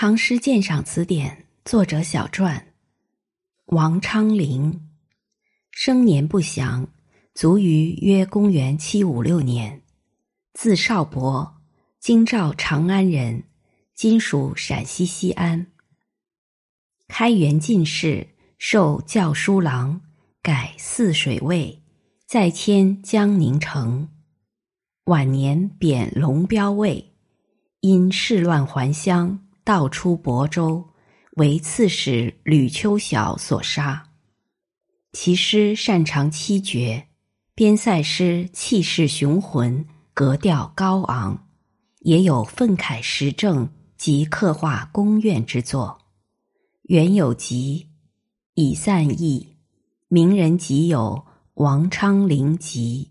唐诗鉴赏词典》作者小传：王昌龄，生年不详，卒于约公元七五六年，字少伯，京兆长安人，今属陕西西安。开元进士，授校书郎，改泗水尉，再迁江宁城。晚年贬龙标尉，因事乱还乡。道出亳州，为刺史吕秋晓所杀。其诗擅长七绝，边塞诗气势雄浑，格调高昂，也有愤慨时政及刻画宫苑之作。原有集，已散佚。名人集有《王昌龄集》。